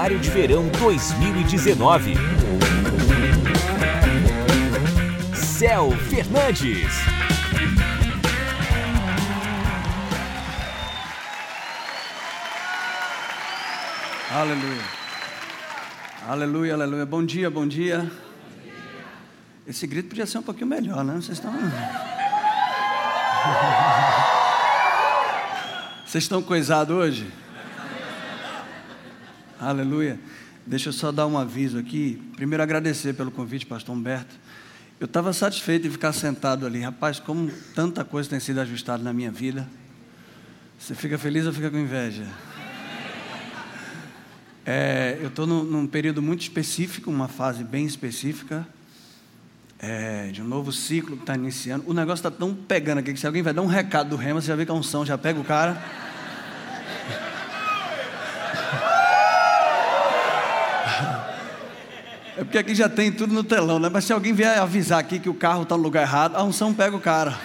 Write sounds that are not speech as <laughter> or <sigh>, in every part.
Seminário de Verão 2019. Céu Fernandes. Aleluia. Aleluia, aleluia. Bom dia, bom dia. Esse grito podia ser um pouquinho melhor, né? Vocês estão. <laughs> Vocês estão coisados hoje? Aleluia. Deixa eu só dar um aviso aqui. Primeiro, agradecer pelo convite, Pastor Humberto. Eu estava satisfeito de ficar sentado ali. Rapaz, como tanta coisa tem sido ajustada na minha vida. Você fica feliz ou fica com inveja? É, eu estou num, período muito específico, uma fase bem específica, é, de um novo ciclo que está iniciando. O negócio está tão pegando aqui que se alguém vai dar um recado do rema, você já vê que é um som, já pega o cara. É porque aqui já tem tudo no telão, né? Mas se alguém vier avisar aqui que o carro está no lugar errado, a unção pega o cara.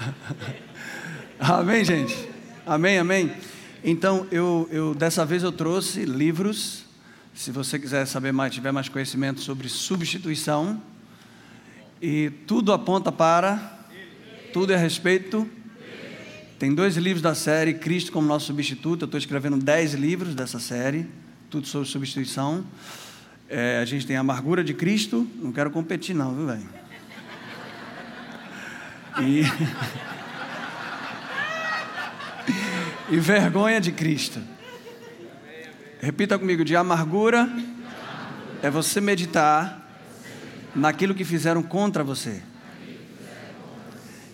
<laughs> amém, gente? Amém, amém. Então, eu, eu dessa vez eu trouxe livros. Se você quiser saber mais, tiver mais conhecimento sobre substituição. E tudo aponta para, tudo é a respeito. Tem dois livros da série Cristo como nosso substituto. Eu estou escrevendo dez livros dessa série tudo sobre substituição. É, a gente tem a amargura de Cristo, não quero competir não, viu, velho? E... <laughs> e vergonha de Cristo. Repita comigo: de amargura é você meditar naquilo que fizeram contra você.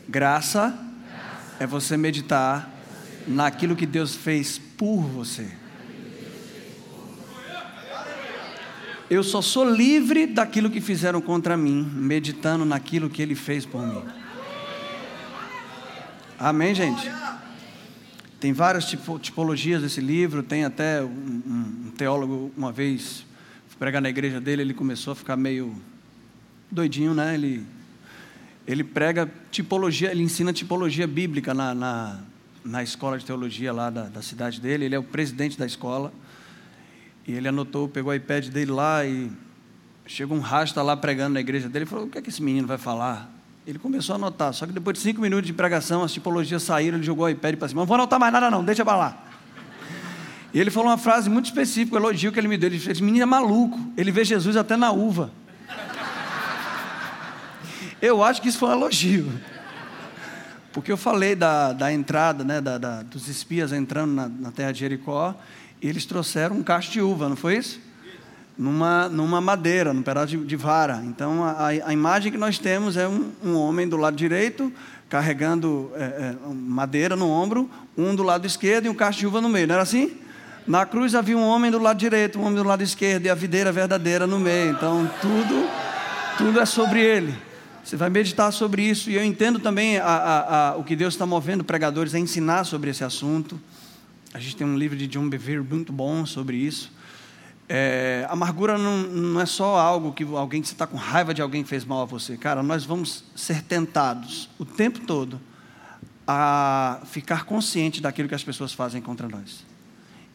Graça é você meditar naquilo que Deus fez por você. Eu só sou livre daquilo que fizeram contra mim, meditando naquilo que ele fez por mim. Amém, gente? Tem várias tipologias desse livro. Tem até um, um teólogo, uma vez, pregar na igreja dele, ele começou a ficar meio doidinho, né? Ele, ele prega tipologia, ele ensina tipologia bíblica na, na, na escola de teologia lá da, da cidade dele. Ele é o presidente da escola. E ele anotou, pegou o iPad dele lá e chegou um rasta lá pregando na igreja dele e falou: O que é que esse menino vai falar? Ele começou a anotar, só que depois de cinco minutos de pregação, as tipologias saíram, ele jogou o iPad para cima: Não vou anotar mais nada, não, deixa para lá. E ele falou uma frase muito específica, um elogio que ele me deu. Ele disse: Esse menino é maluco, ele vê Jesus até na uva. Eu acho que isso foi um elogio. Porque eu falei da, da entrada, né, da, da, dos espias entrando na, na terra de Jericó, eles trouxeram um cacho de uva, não foi isso? Numa, numa madeira, num pedaço de, de vara. Então, a, a, imagem que nós temos é um, um homem do lado direito, carregando é, é, madeira no ombro, um do lado esquerdo e um cacho de uva no meio, não era assim? Na cruz havia um homem do lado direito, um homem do lado esquerdo e a videira verdadeira no meio. Então, tudo, tudo é sobre ele. Você vai meditar sobre isso. E eu entendo também a, a, a, o que Deus está movendo pregadores a ensinar sobre esse assunto. A gente tem um livro de John Bevere muito bom sobre isso. É, amargura não, não, é só algo que alguém que você está com raiva de alguém fez mal a você. Cara, nós vamos ser tentados o tempo todo a ficar consciente daquilo que as pessoas fazem contra nós.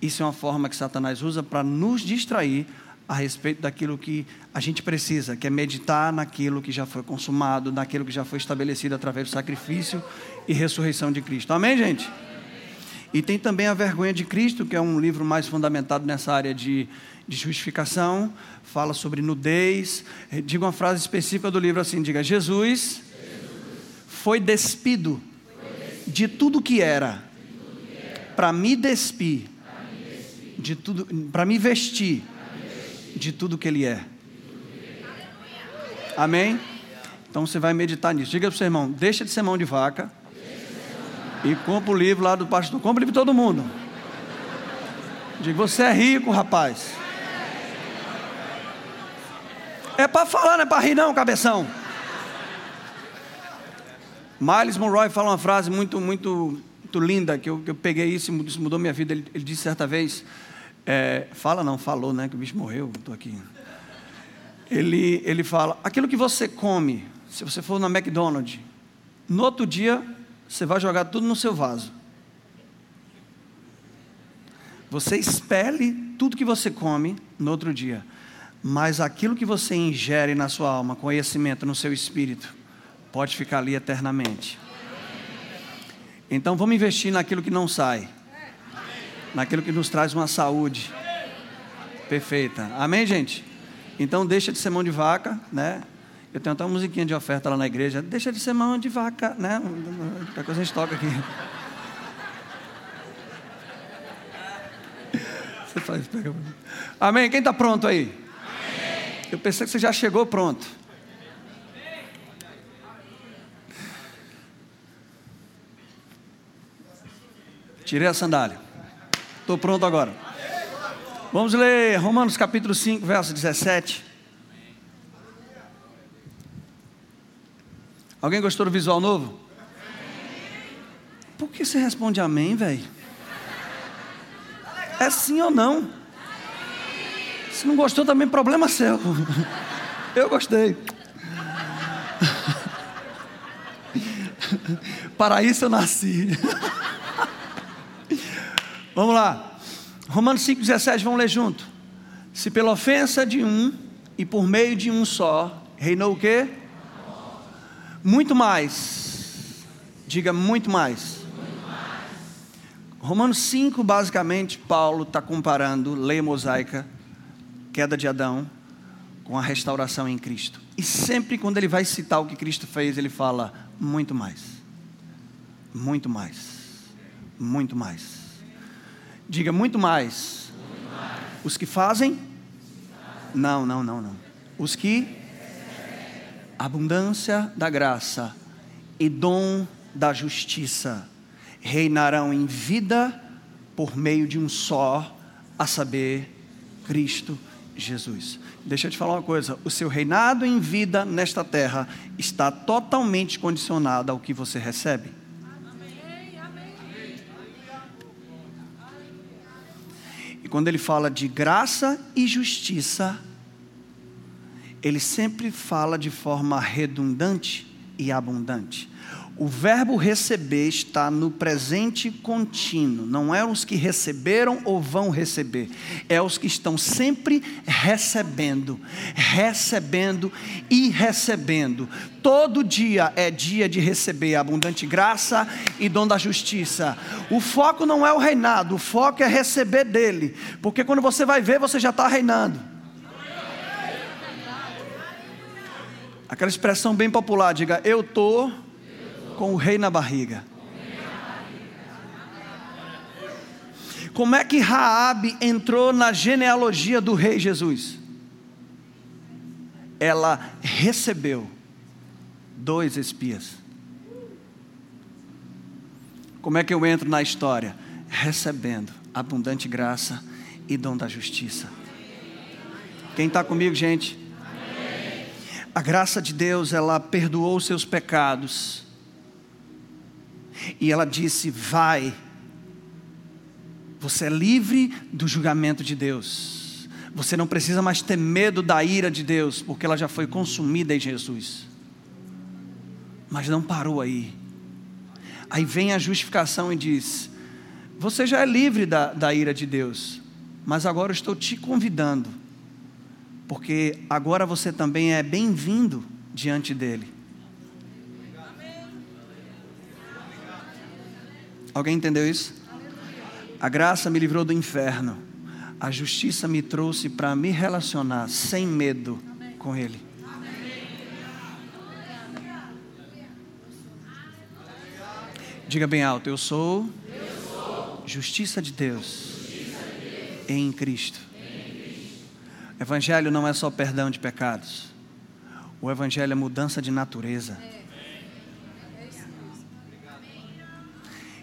Isso é uma forma que Satanás usa para nos distrair a respeito daquilo que a gente precisa, que é meditar naquilo que já foi consumado, naquilo que já foi estabelecido através do sacrifício e ressurreição de Cristo. Amém, gente? E tem também A Vergonha de Cristo, que é um livro mais fundamentado nessa área de, de justificação, fala sobre nudez. Diga uma frase específica do livro assim: diga, Jesus, foi despido de tudo que era, para me despir, de tudo, para me vestir de tudo que ele é. Amém? Então você vai meditar nisso. Diga para o seu irmão: deixa de ser mão de vaca e compra o livro lá do pastor. Compra o livro de todo mundo. Digo, você é rico, rapaz. É para falar, não é para rir, não, cabeção. Miles Monroe fala uma frase muito, muito, muito linda, que eu, que eu peguei isso, isso mudou minha vida. Ele, ele disse certa vez: é, fala não, falou, né? Que o bicho morreu, estou aqui. Ele, ele fala: aquilo que você come, se você for na McDonald's, no outro dia você vai jogar tudo no seu vaso. Você expele tudo que você come no outro dia, mas aquilo que você ingere na sua alma, conhecimento no seu espírito, pode ficar ali eternamente. Então vamos investir naquilo que não sai, naquilo que nos traz uma saúde perfeita. Amém, gente? Então deixa de ser mão de vaca, né? Eu tenho até uma musiquinha de oferta lá na igreja. Deixa de ser mão de vaca, né? A coisa a gente toca aqui. <laughs> Você faz, pega. Amém? Quem está pronto aí? Amém. Eu pensei que você já chegou pronto. Tirei a sandália. Estou pronto agora. Vamos ler Romanos capítulo 5, verso 17. Alguém gostou do visual novo? Por que você responde amém, velho? É sim ou não? Se não gostou, também problema seu. <laughs> Eu gostei. <laughs> Para isso eu nasci. <laughs> Vamos lá. Romanos 5,17, vamos ler junto. Se pela ofensa de um e por meio de um só, reinou o quê? Muito mais. Diga muito mais. Romanos 5, basicamente, Paulo está comparando lei mosaica, queda de Adão, com a restauração em Cristo. E sempre quando ele vai citar o que Cristo fez, ele fala muito mais. Muito mais. Muito mais. Diga muito mais. muito mais. Os que fazem? Não, não, não, não. Os que? Abundância da graça e dom da justiça reinarão em vida por meio de um só, a saber, Cristo Jesus. Deixa eu te falar uma coisa: o seu reinado em vida nesta terra está totalmente condicionado ao que você recebe. E quando ele fala de graça e justiça, ele sempre fala de forma redundante e abundante. O verbo receber está no presente contínuo, não é os que receberam ou vão receber, é os que estão sempre recebendo, recebendo e recebendo. Todo dia é dia de receber abundante graça e dom da justiça. O foco não é o reinado, o foco é receber dele, porque quando você vai ver, você já está reinando. Aquela expressão bem popular, diga eu estou com o rei na barriga. Como é que Raabe entrou na genealogia do rei Jesus? Ela recebeu dois espias. Como é que eu entro na história? Recebendo abundante graça e dom da justiça. Quem está comigo, gente? A graça de Deus, ela perdoou seus pecados e ela disse: Vai, você é livre do julgamento de Deus. Você não precisa mais ter medo da ira de Deus, porque ela já foi consumida em Jesus. Mas não parou aí. Aí vem a justificação e diz: Você já é livre da, da ira de Deus, mas agora eu estou te convidando, porque agora você também é bem-vindo diante dele. Alguém entendeu isso? A graça me livrou do inferno. A justiça me trouxe para me relacionar sem medo com Ele. Diga bem alto: Eu sou, justiça de Deus, Em, Cristo. Evangelho não é só perdão de pecados. O Evangelho é mudança de natureza.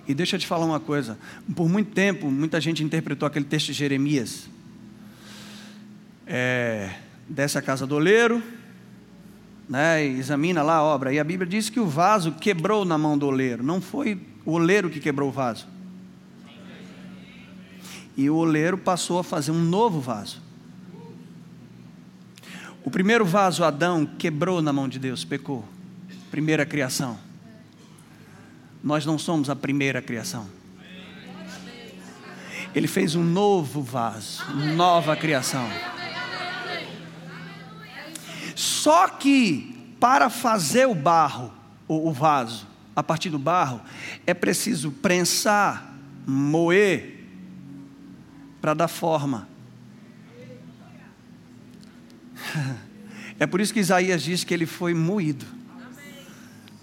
E deixa eu te falar uma coisa: por muito tempo, muita gente interpretou aquele texto de Jeremias. É, desce a casa do oleiro, né, examina lá a obra. E a Bíblia diz que o vaso quebrou na mão do oleiro, não foi o oleiro que quebrou o vaso. E o oleiro passou a fazer um novo vaso. O primeiro vaso, Adão, quebrou na mão de Deus, pecou. Primeira criação. Nós não somos a primeira criação. Ele fez um novo vaso, nova criação. Só que para fazer o barro, o, vaso, a partir do barro, é preciso prensar, moer, para dar forma. <laughs> É por isso que Isaías diz que ele foi moído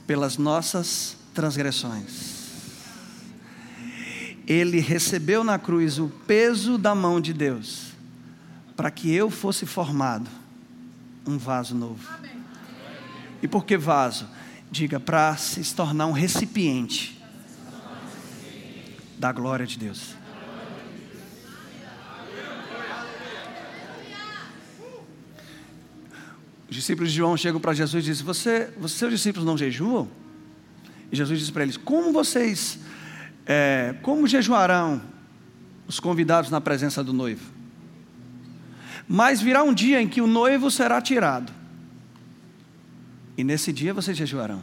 pelas nossas transgressões. Ele recebeu na cruz o peso da mão de Deus, para que eu fosse formado um vaso novo. E por que vaso? Diga, para se tornar um recipiente da glória de Deus. Os discípulos de João chegam para Jesus e dizem: Você, você, seus discípulos não jejuam? E Jesus diz para eles: Como vocês, é, como jejuarão os convidados na presença do noivo? Mas virá um dia em que o noivo será tirado, e nesse dia vocês jejuarão,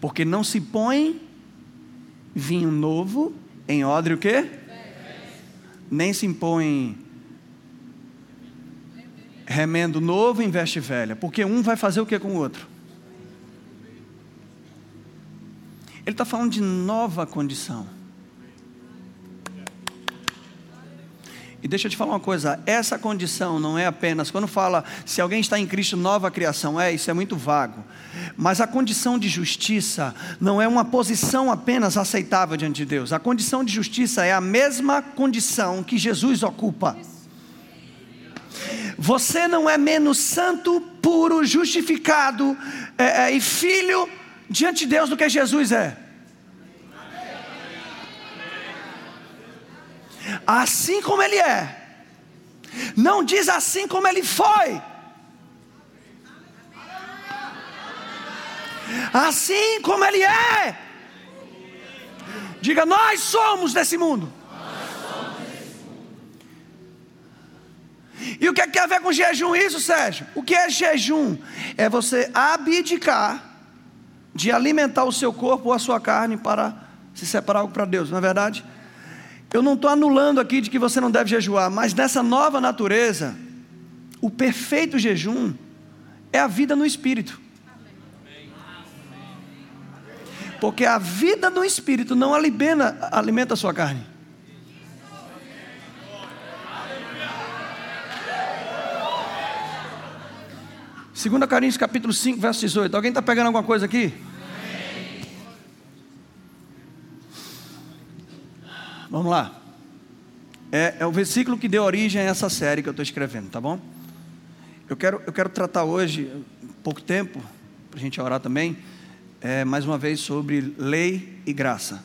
porque não se põe vinho novo em odre o quê? Nem se impõe remendo novo em veste velha, porque um vai fazer o que com o outro? Ele está falando de nova condição. E deixa eu te falar uma coisa: essa condição não é apenas, quando fala se alguém está em Cristo, nova criação, é, isso é muito vago. Mas a condição de justiça não é uma posição apenas aceitável diante de Deus. A condição de justiça é a mesma condição que Jesus ocupa. Você não é menos santo, puro, justificado é, é, e filho diante de Deus do que Jesus é. Assim como Ele é. Não diz assim como Ele foi. Assim como Ele é. Diga, nós somos desse mundo. E o que, é que tem a ver com jejum isso, Sérgio? O que é jejum? É você abdicar de alimentar o seu corpo ou a sua carne para se separar algo para Deus, não é verdade? Eu não estou anulando aqui de que você não deve jejuar, mas nessa nova natureza, o perfeito jejum é a vida no espírito. Porque a vida no espírito não alimenta, alimenta a sua carne. 2 Coríntios capítulo 5, verso 18. Alguém está pegando alguma coisa aqui? Vamos lá. É, é, o versículo que deu origem a essa série que eu estou escrevendo, tá bom? Eu quero, eu quero tratar hoje, pouco tempo, para a gente orar também, é, mais uma vez sobre lei e graça.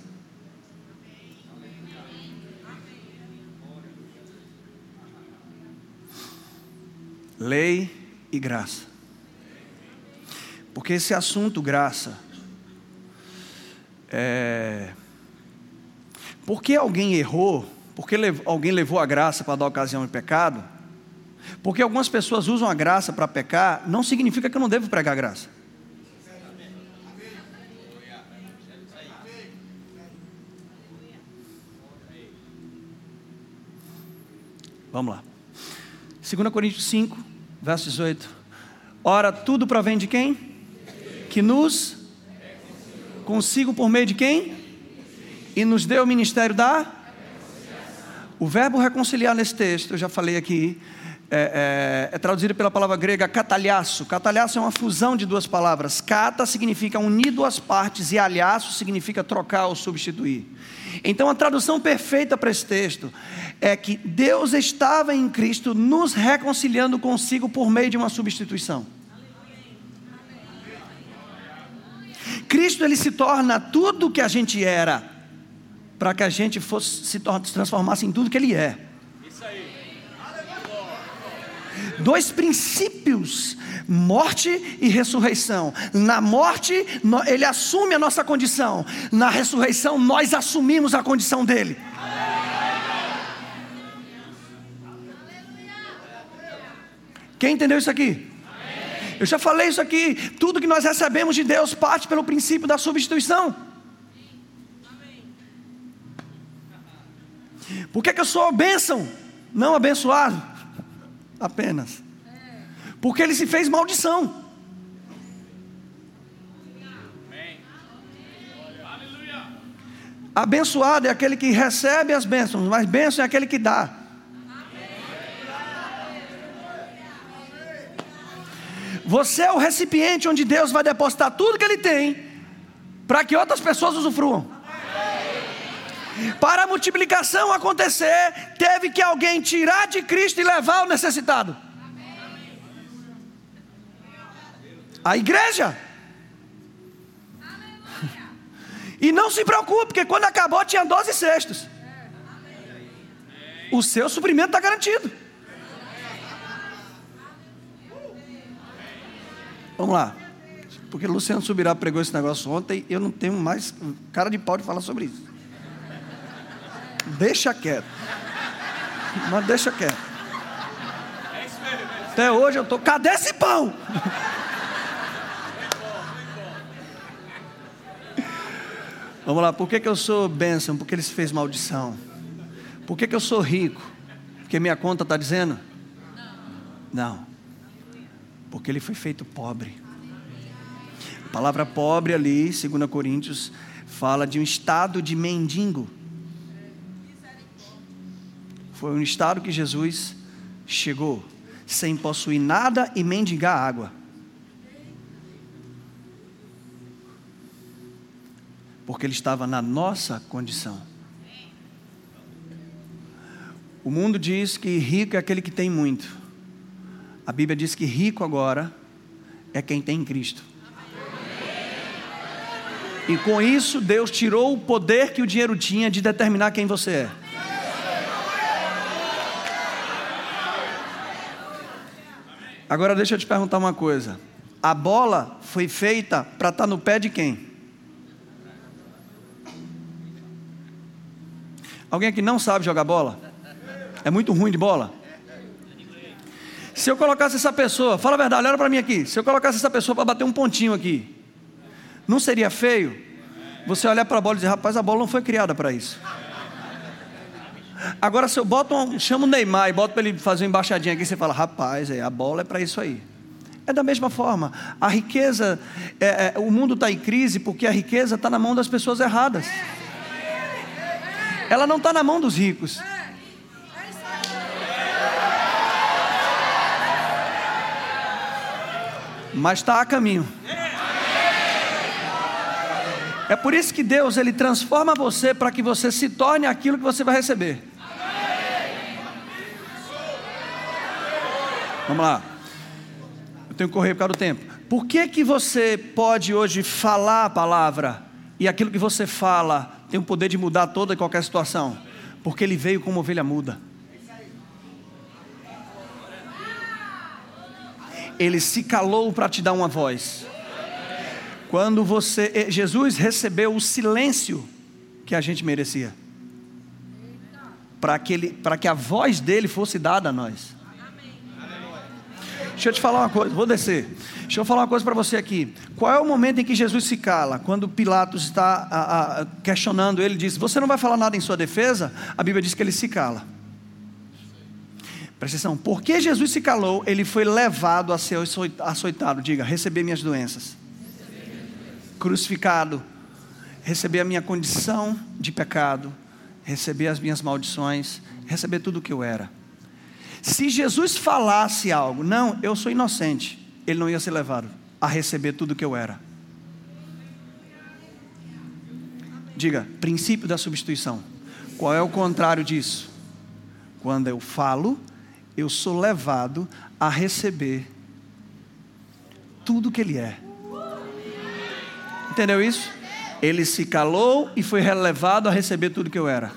Lei e graça. Porque esse assunto, graça, é. Porque alguém errou, porque alguém levou a graça para dar ocasião de pecado, porque algumas pessoas usam a graça para pecar, não significa que eu não devo pregar graça. Vamos lá. 2 Coríntios 5, verso 18. Ora, tudo provém de quem? Que nos consigo por meio de quem? E nos deu o ministério da? O verbo reconciliar nesse texto, eu já falei aqui, é, é, é traduzido pela palavra grega catalhaço. Catalhaço é uma fusão de duas palavras. Cata significa unir duas partes e alhaço significa trocar ou substituir. Então a tradução perfeita para esse texto é que Deus estava em Cristo nos reconciliando consigo por meio de uma substituição. Cristo ele se torna tudo o que a gente era, para que a gente fosse, se, se transformasse em tudo que ele é. Isso aí. Dois princípios, morte e ressurreição. Na morte, ele assume a nossa condição. Na ressurreição, nós assumimos a condição dele. Quem entendeu isso aqui? Eu já falei isso aqui. Tudo que nós recebemos de Deus parte pelo princípio da substituição. Por que, que eu sou bênção, não abençoado? Apenas. Porque ele se fez maldição. Abençoado é aquele que recebe as bênçãos, mas bênção é aquele que dá. Você é o recipiente onde Deus vai depositar tudo que Ele tem, para que outras pessoas usufruam. Para a multiplicação acontecer, teve que alguém tirar de Cristo e levar o necessitado. A igreja. E não se preocupe, porque quando acabou tinha 12 cestos. O seu suprimento está garantido. Vamos lá. Porque Luciano Subirá pregou esse negócio ontem, eu não tenho mais cara de pau de falar sobre isso. Deixa quieto. Mas deixa quieto. Até hoje eu estou. Cadê esse pão? Vamos lá, por que, que eu sou bênção? Porque ele se fez maldição. Por que, que eu sou rico? Porque minha conta está dizendo? Não. Porque ele foi feito pobre. A palavra pobre ali, 2 Coríntios, fala de um estado de mendigo. Foi um estado que Jesus chegou sem possuir nada e mendigar água. porque ele estava na nossa condição. O mundo diz que rico é aquele que tem muito. A Bíblia diz que rico agora é quem tem Cristo. E com isso, Deus tirou o poder que o dinheiro tinha de determinar quem você é. Agora deixa eu te perguntar uma coisa. A bola foi feita para estar tá no pé de quem? Alguém aqui não sabe jogar bola? É muito ruim de bola? Se eu colocasse essa pessoa, fala a verdade, olha para mim aqui. Se eu colocasse essa pessoa para bater um pontinho aqui, não seria feio? Você olhar para a bola e dizer, rapaz, a bola não foi criada para isso. Agora, se eu boto um, chamo o Neymar e boto para ele fazer uma embaixadinha aqui, você fala, rapaz, é, a bola é para isso aí. É da mesma forma. A riqueza, é, é, o mundo está em crise porque a riqueza está na mão das pessoas erradas. Ela não está na mão dos ricos. Mas está a caminho. É por isso que Deus ele transforma você para que você se torne aquilo que você vai receber. Vamos lá. Eu tenho que correr por causa do tempo. Por que que você pode hoje falar a palavra e aquilo que você fala tem o poder de mudar toda e qualquer situação, porque ele veio como ovelha muda. Ele se calou para te dar uma voz. Quando você, eh, Jesus recebeu o silêncio que a gente merecia, para que, ele, que a voz dele fosse dada a nós. Deixa eu te falar uma coisa, vou descer. Deixa eu falar uma coisa para você aqui. Qual é o momento em que Jesus se cala? Quando Pilatos está a, a, questionando ele, diz: Você não vai falar nada em sua defesa? A Bíblia diz que ele se cala. Presta atenção, porque Jesus se calou, ele foi levado a ser açoitado. Diga, receber minhas doenças. Crucificado, receber a minha condição de pecado, receber as minhas maldições, receber tudo o que eu era. Se Jesus falasse algo, não, eu sou inocente, ele não ia ser levado a receber tudo que eu era. Diga, princípio da substituição. Qual é o contrário disso? Quando eu falo, eu sou levado a receber tudo que ele é. Entendeu isso? Ele se calou e foi relevado a receber tudo que eu era.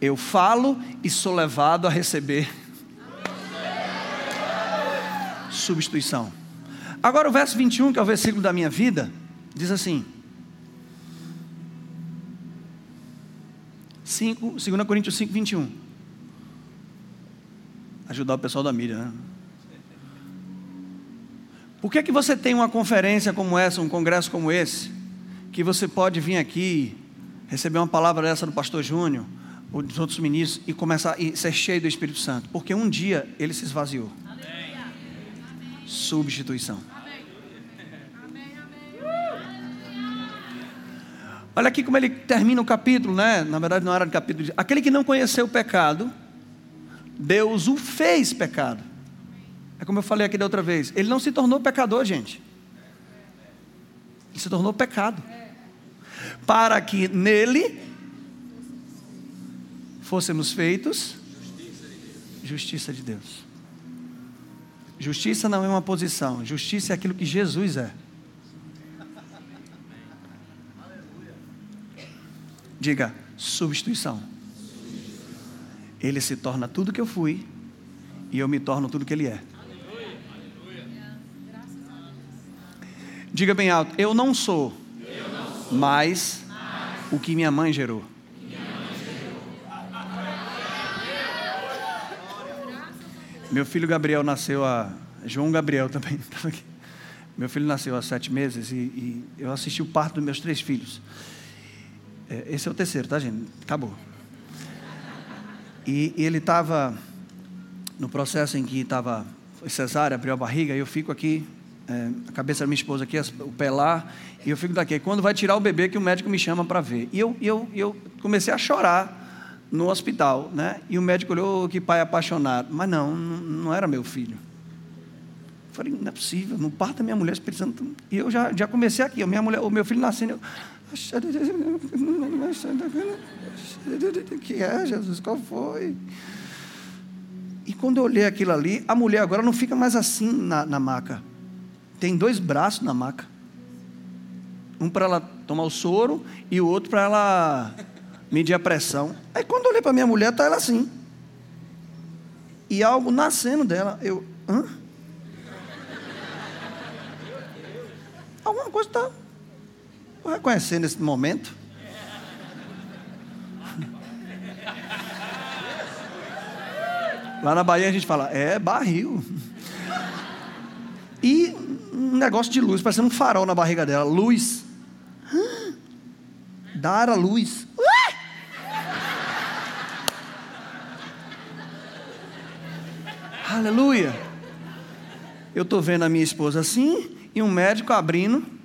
Eu falo e sou levado a receber substituição. Agora o verso 21, que é o versículo da minha vida, diz assim: 5, 2 Coríntios 5, 21. Ajudar o pessoal da mídia, né? Por que, que você tem uma conferência como essa, um congresso como esse, que você pode vir aqui, receber uma palavra dessa do pastor Júnior, os outros ministros e começar a ser cheio do Espírito Santo, porque um dia ele se esvaziou. Substituição. Olha aqui como ele termina o capítulo, né? Na verdade, não era do capítulo. Aquele que não conheceu o pecado, Deus o fez pecado. É como eu falei aqui da outra vez. Ele não se tornou pecador, gente. Ele se tornou pecado. Para que nele fôssemos feitos justiça de Deus. Justiça não é uma posição, justiça é aquilo que Jesus é. Diga, substituição. Ele se torna tudo que eu fui e eu me torno tudo que ele é. Diga bem alto, eu não sou, mais o que minha mãe gerou. Meu filho Gabriel nasceu a. João Gabriel também <laughs> estava aqui. Meu filho nasceu há sete meses e, e eu assisti o parto dos meus três filhos. É, esse é o terceiro, tá, gente? Acabou. E, ele estava no processo em que estava cesárea, abriu a barriga, e eu fico aqui, é, a cabeça da minha esposa aqui, o pé lá, e eu fico daqui. Quando vai tirar o bebê, que o médico me chama para ver. E eu, eu, eu comecei a chorar no hospital, né? E o médico olhou, oh, que pai apaixonado. Mas não, não era meu filho. Eu falei, não é possível, no parto minha mulher, Espírito Santo. E eu já, já comecei aqui, a minha mulher, o meu filho nascendo, eu, que é, Jesus? Qual foi? E quando eu olhei aquilo ali, a mulher agora não fica mais assim na, na maca. Tem dois braços na maca. Um para ela tomar o soro e o outro para ela medir a pressão. Aí quando eu olhei para minha mulher, tá ela assim. E algo nascendo dela. Eu, hã? Alguma coisa está Vou reconhecer nesse momento. Lá na Bahia a gente fala, é barril. E um negócio de luz, parecendo um farol na barriga dela. Luz. Dar a luz. Aleluia. Eu estou vendo a minha esposa assim, e um médico abrindo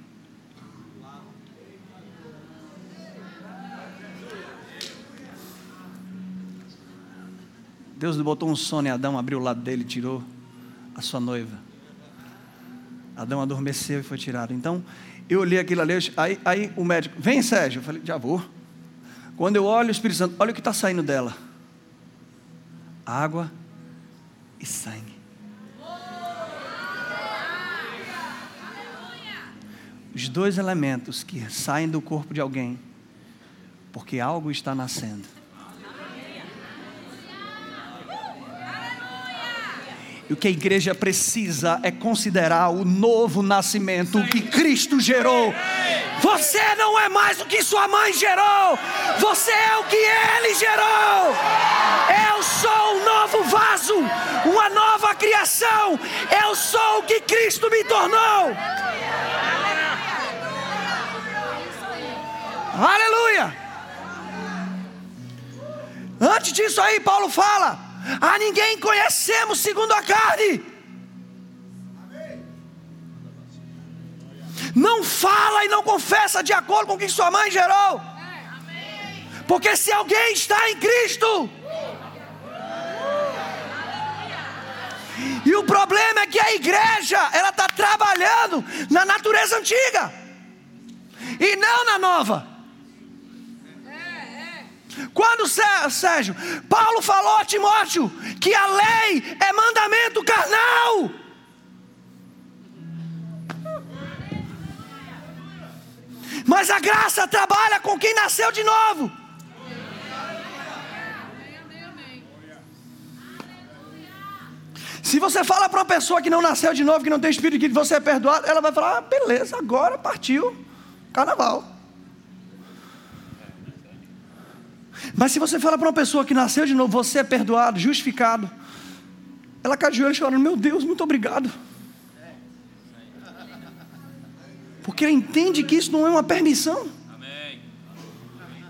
Deus botou um sono em Adão, abriu o lado dele, tirou a sua noiva. Adão adormeceu e foi tirado. Então, eu olhei aquilo ali, aí, aí o médico, vem Sérgio, eu falei, já vou. Quando eu olho o Espírito Santo, olha o que está saindo dela: água e sangue. Os dois elementos que saem do corpo de alguém, porque algo está nascendo. E o que a igreja precisa é considerar o novo nascimento que Cristo gerou. Você não é mais o que sua mãe gerou, você é o que Ele gerou. Eu sou um novo vaso, uma nova criação. Eu sou o que Cristo me tornou. Aleluia. Antes disso aí, Paulo fala a ninguém conhecemos segundo a carne. Não fala e não confessa de acordo com o que sua mãe gerou. Porque se alguém está em Cristo, e o problema é que a igreja ela está trabalhando na natureza antiga e não na nova. Quando, Sérgio, Paulo falou a Timóteo que a lei é mandamento carnal. Mas a graça trabalha com quem nasceu de novo. Se você fala para uma pessoa que não nasceu de novo, que não tem espírito, que você é perdoado, ela vai falar: ah, beleza, agora partiu carnaval. Mas se você fala para uma pessoa que nasceu de novo, você é perdoado, justificado, ela cai de joelho chorando: Meu Deus, muito obrigado. Porque ela entende que isso não é uma permissão.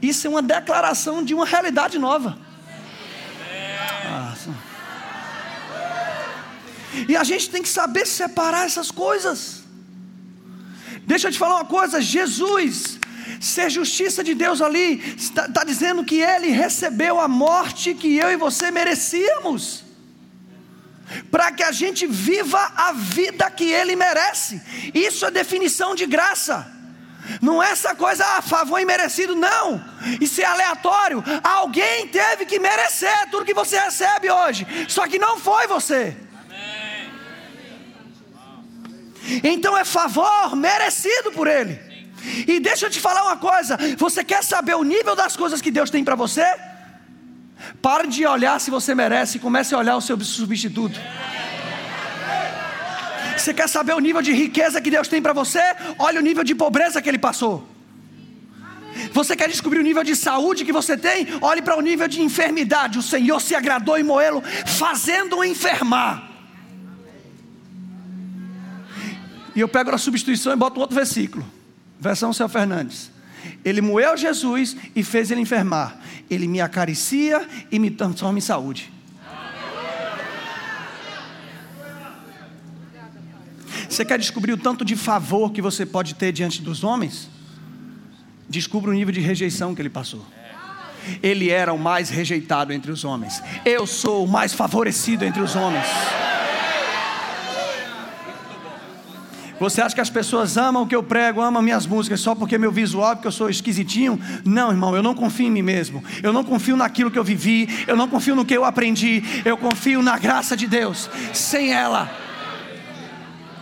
Isso é uma declaração de uma realidade nova. Ah, e a gente tem que saber separar essas coisas. Deixa eu te falar uma coisa: Jesus, ser justiça de Deus ali, está, está dizendo que Ele recebeu a morte que eu e você merecíamos para que a gente viva a vida que Ele merece. Isso é definição de graça. Não é essa coisa a ah, favor imerecido, não. Isso é aleatório. Alguém teve que merecer tudo que você recebe hoje. Só que não foi você. Então é favor merecido por Ele. E deixa eu te falar uma coisa: você quer saber o nível das coisas que Deus tem para você? Pare de olhar se você merece e comece a olhar o seu substituto. Você quer saber o nível de riqueza que Deus tem para você? Olha o nível de pobreza que Ele passou. Você quer descobrir o nível de saúde que você tem? Olhe para o nível de enfermidade. O Senhor se agradou em Moelo, fazendo-o enfermar. E eu pego a substituição e boto outro versículo. Versão Céu Fernandes. Ele moeu Jesus e fez ele enfermar. Ele me acaricia e me transforma em saúde. Você quer descobrir o tanto de favor que você pode ter diante dos homens? Descubra o nível de rejeição que ele passou. Ele era o mais rejeitado entre os homens. Eu sou o mais favorecido entre os homens. Você acha que as pessoas amam o que eu prego, amam minhas músicas só porque meu visual, porque eu sou esquisitinho? Não, irmão, eu não confio em mim mesmo. Eu não confio naquilo que eu vivi, eu não confio no que eu aprendi. Eu confio na graça de Deus. Sem ela,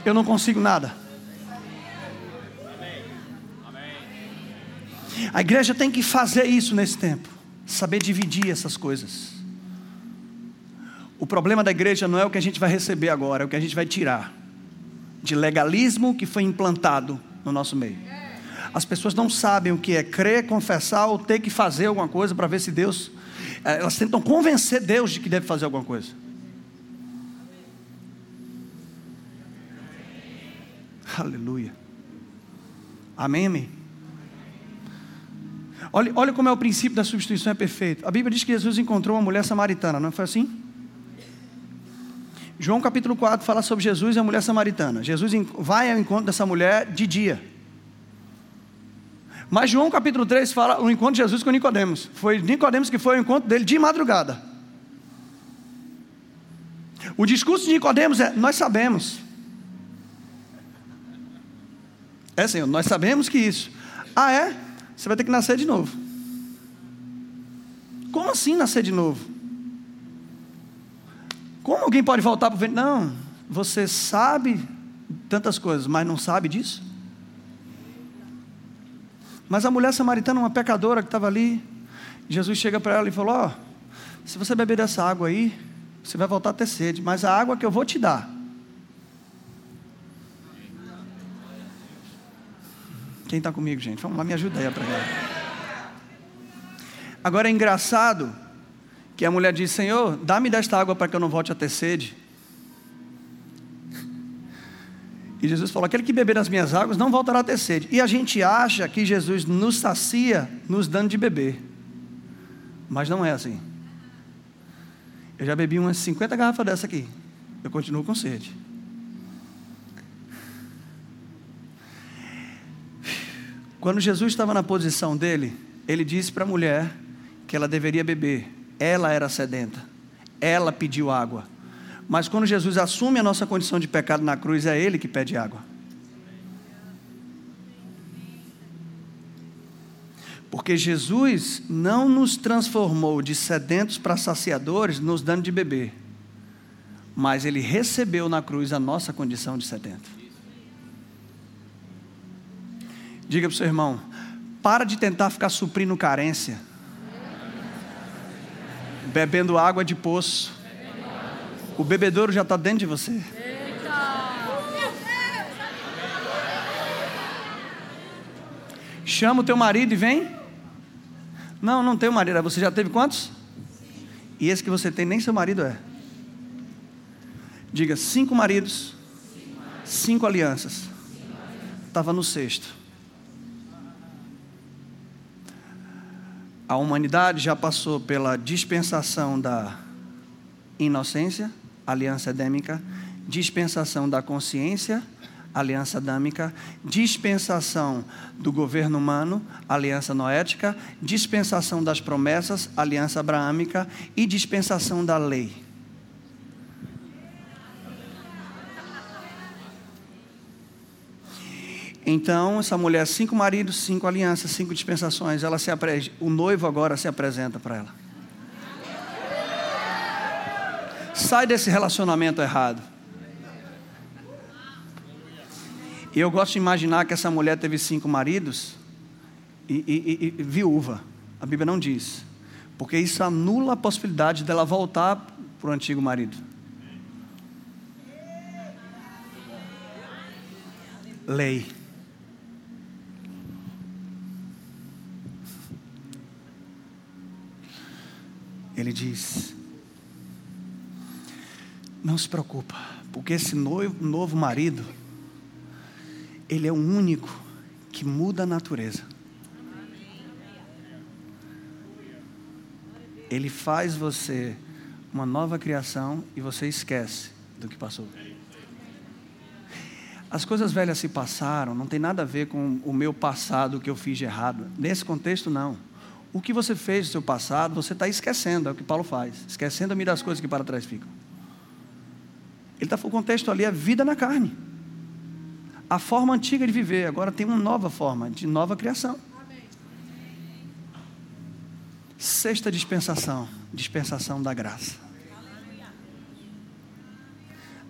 eu não consigo nada. A igreja tem que fazer isso nesse tempo, saber dividir essas coisas. O problema da igreja não é o que a gente vai receber agora, é o que a gente vai tirar de legalismo que foi implantado no nosso meio. As pessoas não sabem o que é crer, confessar ou ter que fazer alguma coisa para ver se Deus. Eh, elas tentam convencer Deus de que deve fazer alguma coisa. Aleluia. Amém, amém. Olha, olha como é o princípio da substituição é perfeito. A Bíblia diz que Jesus encontrou uma mulher samaritana, não foi assim? João capítulo 4 fala sobre Jesus e a mulher samaritana. Jesus vai ao encontro dessa mulher de dia. Mas João capítulo 3 fala o encontro de Jesus com Nicodemos. Foi Nicodemos que foi o encontro dele de madrugada. O discurso de Nicodemos é: nós sabemos. É, Senhor, nós sabemos que isso. Ah, é? Você vai ter que nascer de novo. Como assim nascer de novo? Como alguém pode voltar para o ventre? Não, você sabe tantas coisas, mas não sabe disso? Mas a mulher samaritana, uma pecadora que estava ali, Jesus chega para ela e falou: Ó, oh, se você beber dessa água aí, você vai voltar a ter sede, mas a água que eu vou te dar. Quem está comigo, gente? Vamos lá, me ajuda aí a pregar. Agora é engraçado que a mulher diz: Senhor, dá-me desta água para que eu não volte a ter sede. E Jesus falou: Aquele que beber das minhas águas não voltará a ter sede. E a gente acha que Jesus nos sacia nos dando de beber. Mas não é assim. Eu já bebi umas 50 garrafas dessa aqui. Eu continuo com sede. Quando Jesus estava na posição dele, ele disse para a mulher que ela deveria beber ela era sedenta, ela pediu água. Mas quando Jesus assume a nossa condição de pecado na cruz, é Ele que pede água. Porque Jesus não nos transformou de sedentos para saciadores, nos dando de beber. Mas Ele recebeu na cruz a nossa condição de sedento. Diga para o seu irmão: para de tentar ficar suprindo carência bebendo água de poço. O bebedouro já está dentro de você. Chama o teu marido e vem. Não, não tenho marido. Você já teve quantos? E esse que você tem nem seu marido é. Diga cinco maridos, cinco alianças. Estava no sexto. A humanidade já passou pela dispensação da inocência, aliança edêmica, dispensação da consciência, aliança adâmica, dispensação do governo humano, aliança noética, dispensação das promessas, aliança abraâmica e dispensação da lei. Então, essa mulher, cinco maridos, cinco alianças, cinco dispensações, ela se apre... o noivo agora se apresenta para ela. Sai desse relacionamento errado. E eu gosto de imaginar que essa mulher teve cinco maridos e, e, e, e viúva. A Bíblia não diz. Porque isso anula a possibilidade dela voltar para o antigo marido. Lei. Ele diz: Não se preocupa, porque esse novo, novo marido, ele é o único que muda a natureza. Ele faz você uma nova criação e você esquece do que passou. As coisas velhas se passaram, não tem nada a ver com o meu passado, que eu fiz de errado. Nesse contexto, não. O que você fez no seu passado, você está esquecendo, é o que Paulo faz, esquecendo-me das coisas que para trás ficam. Ele está o contexto ali é vida na carne. A forma antiga de viver, agora tem uma nova forma, de nova criação. Sexta dispensação, dispensação da graça.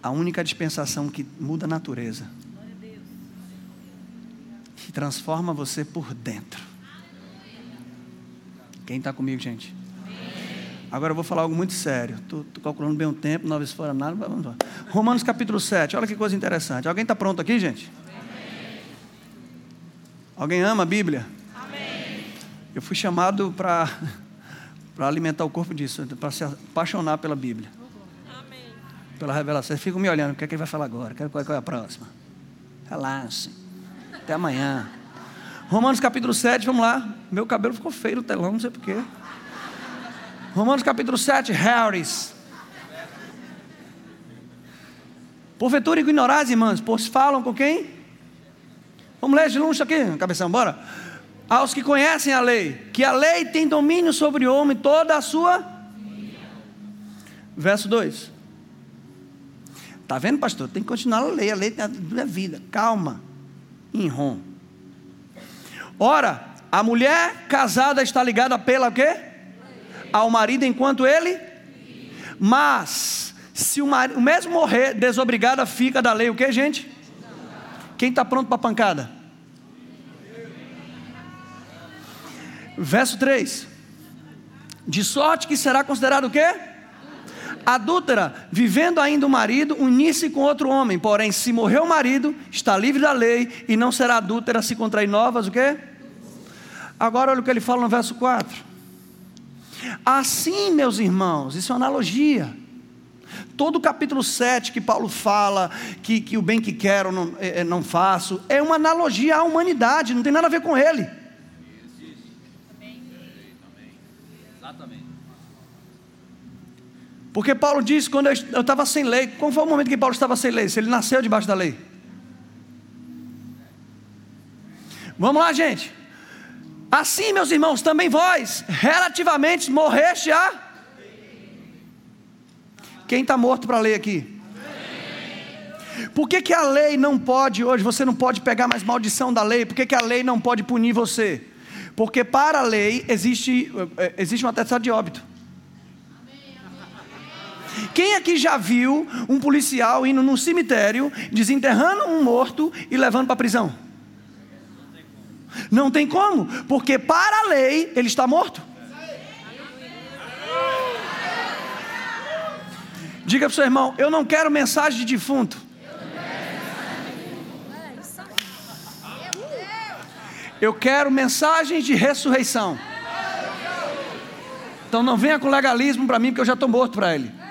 A única dispensação que muda a natureza, que transforma você por dentro. Quem está comigo, gente? Agora eu vou falar algo muito sério. Estou calculando bem o tempo, nove fora nada. Vamos lá. Romanos capítulo 7, olha que coisa interessante. Alguém está pronto aqui, gente? Amém. Alguém ama a Bíblia? Amém. Eu fui chamado para <laughs> alimentar o corpo disso, para se apaixonar pela Bíblia. Amém. Pela revelação. Vocês ficam me olhando, o que é que ele vai falar agora? Qual é a próxima? Relaxe. Até amanhã. Romanos capítulo 7, vamos lá. Meu cabelo ficou feio no telão, não sei porquê. Romanos capítulo 7, Harris. Porventura ignorais, irmãos, pois falam com quem? Vamos ler de longe aqui, cabeção, bora. Aos que conhecem a lei, que a lei tem domínio sobre o homem, toda a sua. Verso 2. Está vendo, pastor? Tem que continuar a lei, a lei é vida. Calma. Enrom. Ora, a mulher casada está ligada pela quê? Ao marido enquanto ele. Mas, se o, marido, mesmo morrer, desobrigada fica da lei o que, gente? Quem está pronto para a pancada? Verso 3: De sorte que será considerado o quê? Adúltera, vivendo ainda o marido, unir-se com outro homem. Porém, se morreu o marido, está livre da lei e não será adúltera se contrair novas, o quê? Agora olha o que ele fala no verso 4. Assim, meus irmãos, isso é uma analogia. Todo o capítulo 7 que Paulo fala que, que o bem que quero não, é, é, não faço, é uma analogia à humanidade, não tem nada a ver com ele. Porque Paulo disse quando eu estava sem lei, qual foi o momento que Paulo estava sem lei? Se ele nasceu debaixo da lei. Vamos lá, gente. Assim, meus irmãos, também vós, relativamente, morreste a. Quem está morto para a lei aqui? Por que, que a lei não pode hoje, você não pode pegar mais maldição da lei? Por que, que a lei não pode punir você? Porque para a lei existe, eh, existe um atestado de óbito. Quem aqui já viu um policial indo num cemitério, desenterrando um morto e levando para a prisão? Não tem como, porque para a lei ele está morto. Diga para o seu irmão: Eu não quero mensagem de defunto. Eu quero mensagens de ressurreição. Então não venha com legalismo para mim, porque eu já estou morto para ele.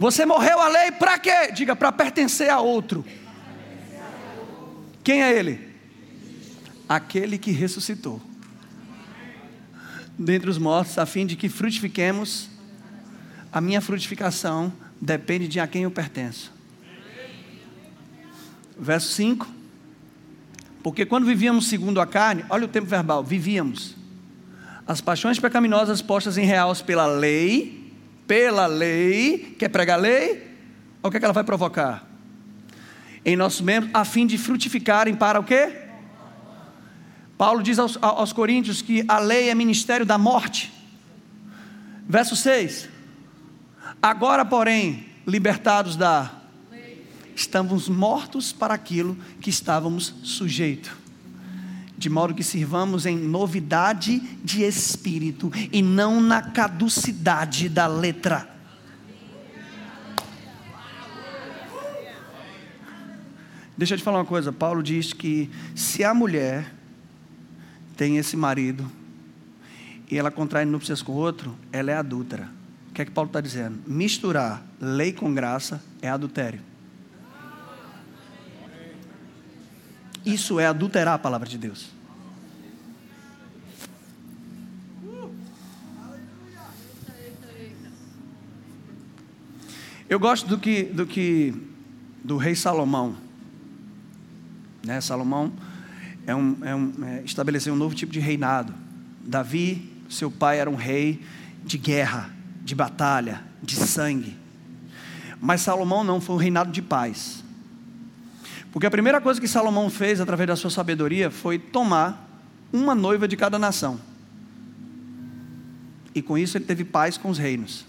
Você morreu a lei para quê? Diga, para pertencer a outro. Quem é Ele? Aquele que ressuscitou dentre os mortos, a fim de que frutifiquemos. A minha frutificação depende de a quem eu pertenço. Verso 5. Porque quando vivíamos segundo a carne, olha o tempo verbal, vivíamos. As paixões pecaminosas postas em reais pela lei, pela lei, quer pregar a lei? Olha o que, é que ela vai provocar? Em nossos membros, a fim de frutificarem para o quê? Paulo diz aos, aos Coríntios que a lei é ministério da morte. Verso 6. Agora, porém, libertados da estamos mortos para aquilo que estávamos sujeitos. De modo que sirvamos em novidade de espírito e não na caducidade da letra. Deixa eu te falar uma coisa. Paulo diz que se a mulher tem esse marido e ela contrai núpcias com outro, ela é adúltera. O que é que Paulo está dizendo? Misturar lei com graça é adultério. Isso é adulterar a palavra de Deus. Eu gosto do que do que do rei Salomão, né? Salomão é um, é um, é, estabelecer um novo tipo de reinado. Davi, seu pai, era um rei de guerra, de batalha, de sangue. Mas Salomão não, foi um reinado de paz. Porque a primeira coisa que Salomão fez através da sua sabedoria foi tomar uma noiva de cada nação. E com isso ele teve paz com os reinos.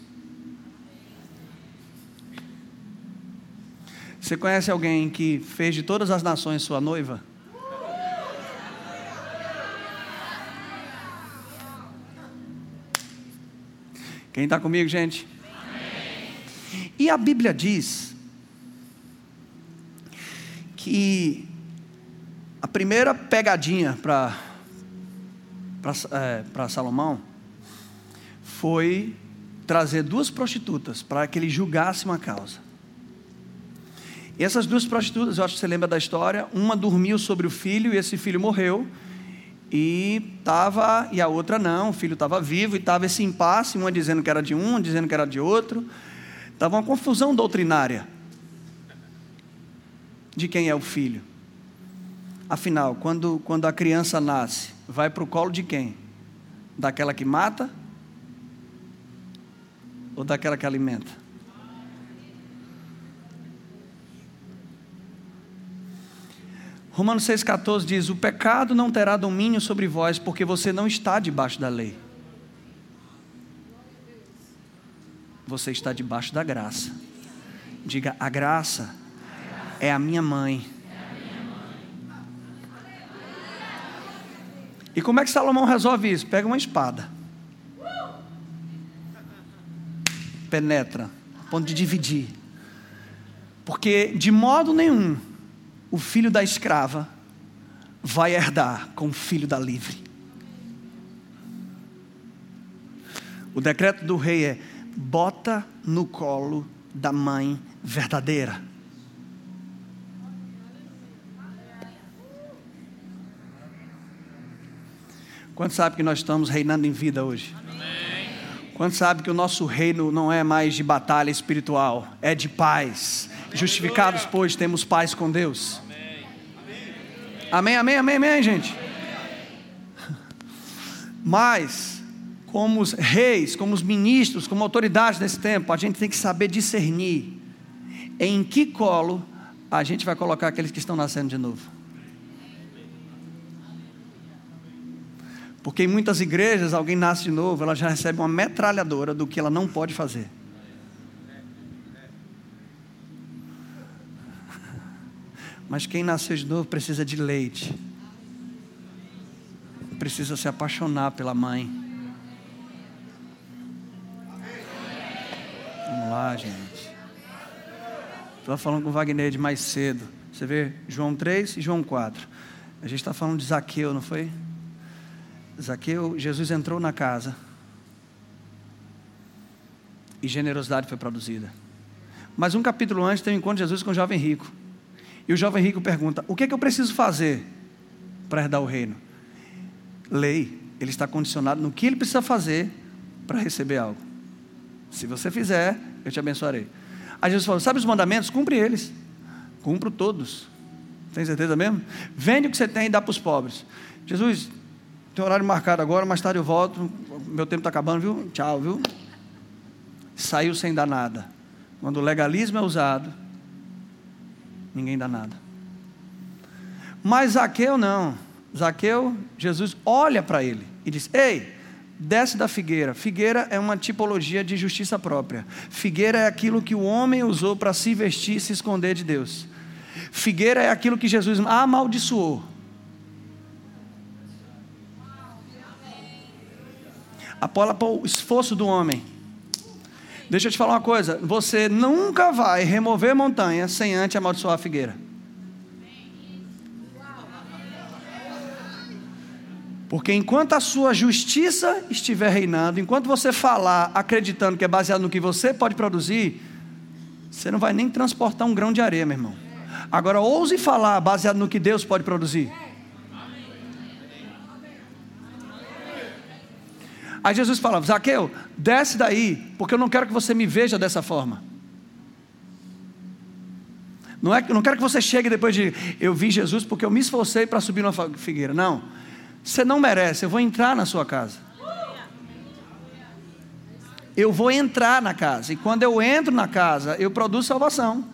Você conhece alguém que fez de todas as nações sua noiva? Quem está comigo, gente? Amém. E a Bíblia diz que a primeira pegadinha para é, Salomão foi trazer duas prostitutas para que ele julgasse uma causa. E essas duas prostitutas, eu acho que você lembra da história, uma dormiu sobre o filho e esse filho morreu e tava e a outra não, o filho estava vivo e estava esse impasse, uma dizendo que era de um, dizendo que era de outro. Estava uma confusão doutrinária de quem é o filho. Afinal, quando, quando a criança nasce, vai para o colo de quem? Daquela que mata ou daquela que alimenta? Romanos 6,14 diz: O pecado não terá domínio sobre vós, porque você não está debaixo da lei. Você está debaixo da graça. Diga: A graça é a minha mãe. E como é que Salomão resolve isso? Pega uma espada, penetra, ponto de dividir. Porque de modo nenhum o filho da escrava vai herdar com o filho da livre. O decreto do rei é: bota no colo da mãe verdadeira. Quanto sabe que nós estamos reinando em vida hoje? Quanto sabe que o nosso reino não é mais de batalha espiritual, é de paz, Justificados, pois, temos paz com Deus. Amém, amém, amém, amém, gente. Mas, como os reis, como os ministros, como autoridades desse tempo, a gente tem que saber discernir em que colo a gente vai colocar aqueles que estão nascendo de novo. Porque em muitas igrejas, alguém nasce de novo, ela já recebe uma metralhadora do que ela não pode fazer. Mas quem nasceu de novo precisa de leite. Precisa se apaixonar pela mãe. Vamos lá, gente. Estava falando com o Wagner de mais cedo. Você vê João 3 e João 4. A gente está falando de Zaqueu, não foi? Zaqueu, Jesus entrou na casa. E generosidade foi produzida. Mas um capítulo antes tem um encontro de Jesus com o jovem rico. E o jovem rico pergunta: O que é que eu preciso fazer para herdar o reino? Lei. Ele está condicionado no que ele precisa fazer para receber algo. Se você fizer, eu te abençoarei. Aí Jesus falou: Sabe os mandamentos? Cumpre eles. Cumpro todos. Tem certeza mesmo? Vende o que você tem e dá para os pobres. Jesus, tem horário marcado agora, mais tarde eu volto. Meu tempo está acabando, viu? Tchau, viu? Saiu sem dar nada. Quando o legalismo é usado, ninguém dá nada. Mas Zaqueu não. Zaqueu, Jesus olha para ele e diz: Ei, desce da figueira. Figueira é uma tipologia de justiça própria. Figueira é aquilo que o homem usou para se vestir e se esconder de Deus. Figueira é aquilo que Jesus amaldiçoou. Apola para o esforço do homem. Deixa eu te falar uma coisa: você nunca vai remover montanha sem antes amaldiçoar a figueira. Porque enquanto a sua justiça estiver reinando, enquanto você falar acreditando que é baseado no que você pode produzir, você não vai nem transportar um grão de areia, meu irmão. Agora ouse falar baseado no que Deus pode produzir. Aí Jesus fala: Zaqueu, desce daí, porque eu não quero que você me veja dessa forma. Não, é, não quero que você chegue depois de eu vi Jesus porque eu me esforcei para subir numa figueira. Não. Você não merece, eu vou entrar na sua casa. Eu vou entrar na casa. E quando eu entro na casa, eu produzo salvação.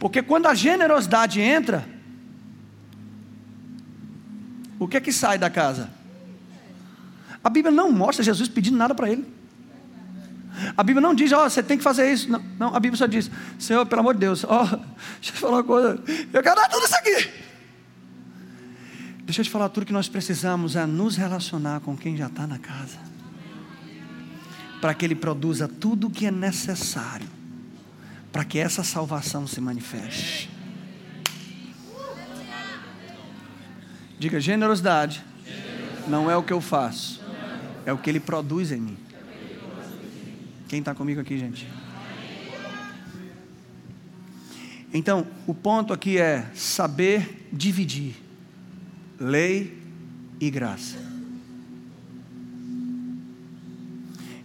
Porque quando a generosidade entra, o que é que sai da casa? A Bíblia não mostra Jesus pedindo nada para ele. A Bíblia não diz, ó, oh, você tem que fazer isso. Não, não, a Bíblia só diz, Senhor, pelo amor de Deus, ó, oh, <laughs> deixa eu te falar uma coisa, eu quero dar tudo isso aqui. Deixa eu te falar, tudo que nós precisamos é nos relacionar com quem já está na casa. Para que Ele produza tudo o que é necessário. Para que essa salvação se manifeste. Diga, generosidade não é o que eu faço, é o que Ele produz em mim. Quem está comigo aqui, gente? Então, o ponto aqui é saber dividir lei e graça.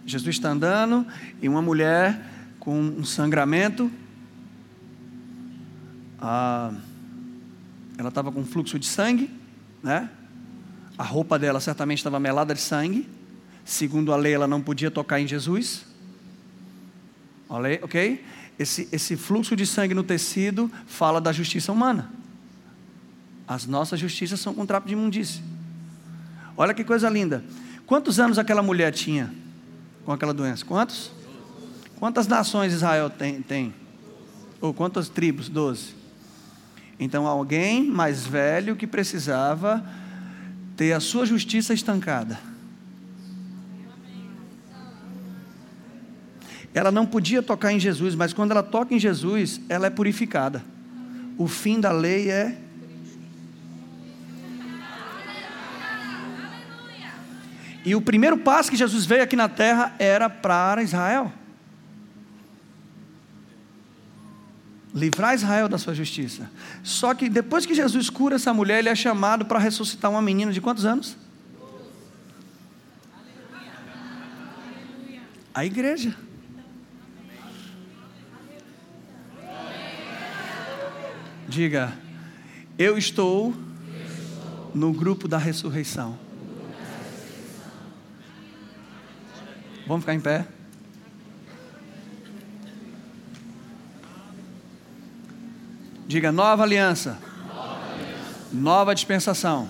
Jesus está andando e uma mulher com um sangramento, ah, ela estava com fluxo de sangue, né? A roupa dela certamente estava melada de sangue. Segundo a lei, ela não podia tocar em Jesus. Ok? Esse, esse fluxo de sangue no tecido fala da justiça humana. As nossas justiças são com trapo de imundície. Olha que coisa linda. Quantos anos aquela mulher tinha com aquela doença? Quantos? Quantas nações Israel tem? tem? Ou quantas tribos? Doze. Então, alguém mais velho que precisava ter a sua justiça estancada. Ela não podia tocar em Jesus, mas quando ela toca em Jesus, ela é purificada. O fim da lei é E o primeiro passo que Jesus veio aqui na terra era para Israel. Livrar Israel da sua justiça. Só que depois que Jesus cura essa mulher, ele é chamado para ressuscitar uma menina de quantos anos? A igreja. Diga, eu estou no grupo da ressurreição. Vamos ficar em pé. Diga nova aliança. Nova, dispensação.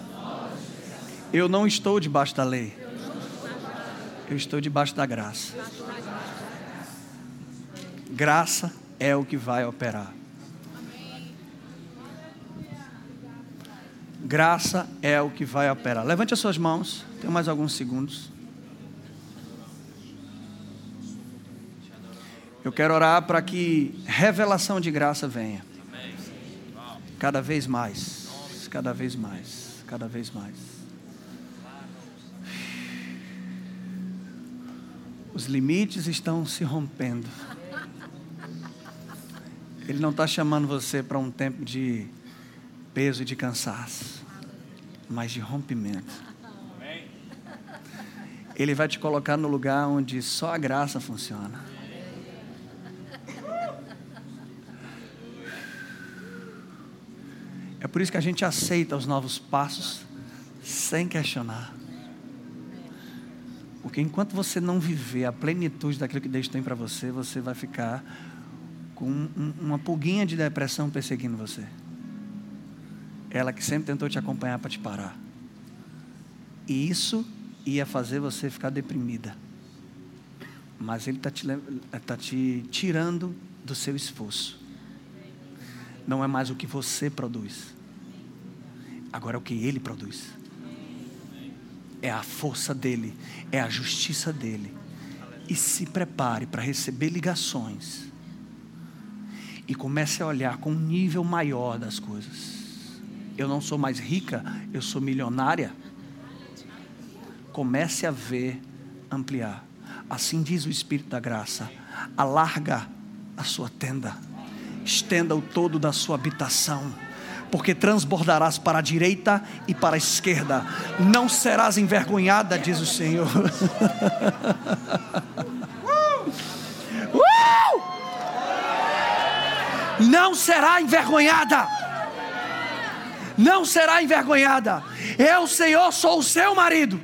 Eu não estou debaixo da lei. Eu estou debaixo da graça. Graça é o que vai operar. Graça é o que vai operar. Levante as suas mãos. Tem mais alguns segundos. Eu quero orar para que revelação de graça venha. Cada vez mais, cada vez mais, cada vez mais. Os limites estão se rompendo. Ele não está chamando você para um tempo de peso e de cansaço, mas de rompimento. Ele vai te colocar no lugar onde só a graça funciona. É por isso que a gente aceita os novos passos sem questionar. Porque enquanto você não viver a plenitude daquilo que Deus tem para você, você vai ficar com um, uma pulguinha de depressão perseguindo você. Ela que sempre tentou te acompanhar para te parar. E isso ia fazer você ficar deprimida. Mas Ele está te, tá te tirando do seu esforço. Não é mais o que você produz, agora é o que Ele produz. É a força dele, é a justiça dele. E se prepare para receber ligações. E comece a olhar com um nível maior das coisas. Eu não sou mais rica, eu sou milionária comece a ver ampliar. Assim diz o Espírito da Graça: alarga a sua tenda, estenda o todo da sua habitação, porque transbordarás para a direita e para a esquerda, não serás envergonhada, diz o Senhor. <laughs> uh! Não será envergonhada. Não será envergonhada. Eu, Senhor, sou o seu marido.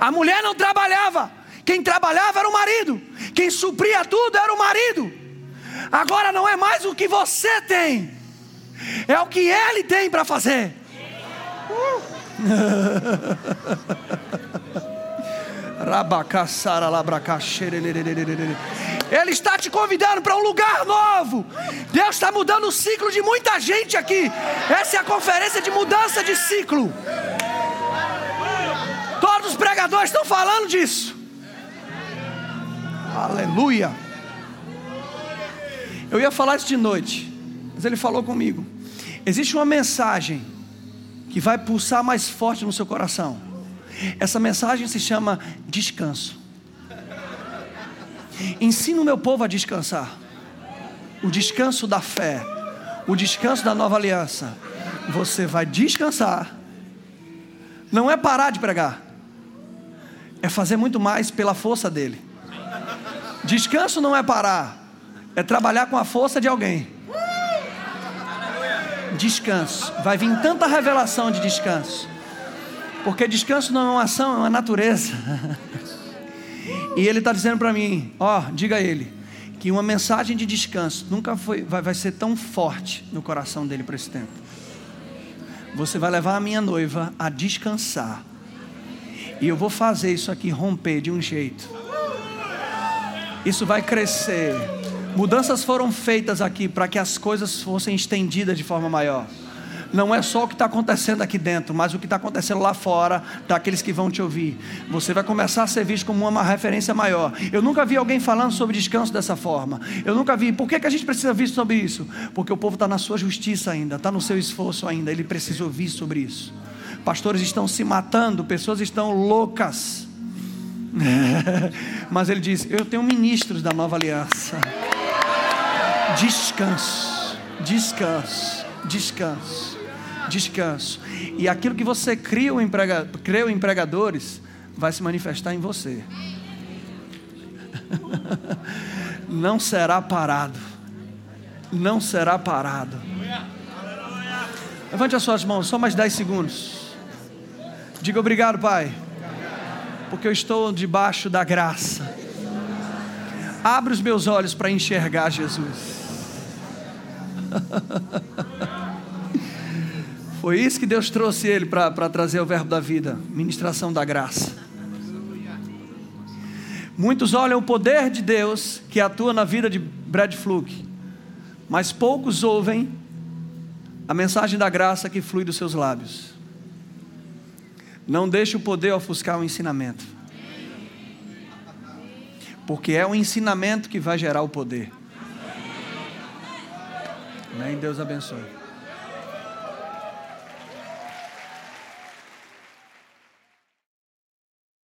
A mulher não trabalhava. Quem trabalhava era o marido. Quem supria tudo era o marido. Agora não é mais o que você tem, é o que ele tem para fazer. <laughs> Uh. Ele está te convidando para um lugar novo. Deus está mudando o ciclo de muita gente aqui. Essa é a conferência de mudança de ciclo. Todos os pregadores estão falando disso. Aleluia. Eu ia falar isso de noite, mas ele falou comigo. Existe uma mensagem que vai pulsar mais forte no seu coração. Essa mensagem se chama descanso. Ensina o meu povo a descansar. O descanso da fé, o descanso da nova aliança. Você vai descansar. Não é parar de pregar é fazer muito mais pela força dele. Descanso não é parar, é trabalhar com a força de alguém. Descanso, vai vir tanta revelação de descanso, porque descanso não é uma ação, é uma natureza. <laughs> E ele está dizendo para mim: ó, diga a ele que uma mensagem de descanso nunca foi, vai, vai ser tão forte no coração dele para esse tempo. Você vai levar a minha noiva a descansar e eu vou fazer isso aqui romper de um jeito. Isso vai crescer. Mudanças foram feitas aqui para que as coisas fossem estendidas de forma maior. Não é só o que está acontecendo aqui dentro, mas o que está acontecendo lá fora, daqueles que vão te ouvir. Você vai começar a ser visto como uma referência maior. Eu nunca vi alguém falando sobre descanso dessa forma. Eu nunca vi. Por que, que a gente precisa ouvir sobre isso? Porque o povo está na sua justiça ainda, está no seu esforço ainda. Ele precisa ouvir sobre isso pastores estão se matando, pessoas estão loucas. <laughs> Mas ele diz: Eu tenho ministros da nova aliança. Descanso, descanso, descanso, descanso. E aquilo que você cria emprega, creu em vai se manifestar em você. <laughs> Não será parado. Não será parado. Levante as suas mãos, só mais 10 segundos. Diga obrigado, Pai, porque eu estou debaixo da graça. Abre os meus olhos para enxergar Jesus. <laughs> Foi isso que Deus trouxe ele para trazer o verbo da vida, ministração da graça. Muitos olham o poder de Deus que atua na vida de Brad Fluke, mas poucos ouvem a mensagem da graça que flui dos seus lábios. Não deixe o poder ofuscar o ensinamento. Porque é o ensinamento que vai gerar o poder. Amém? Deus abençoe.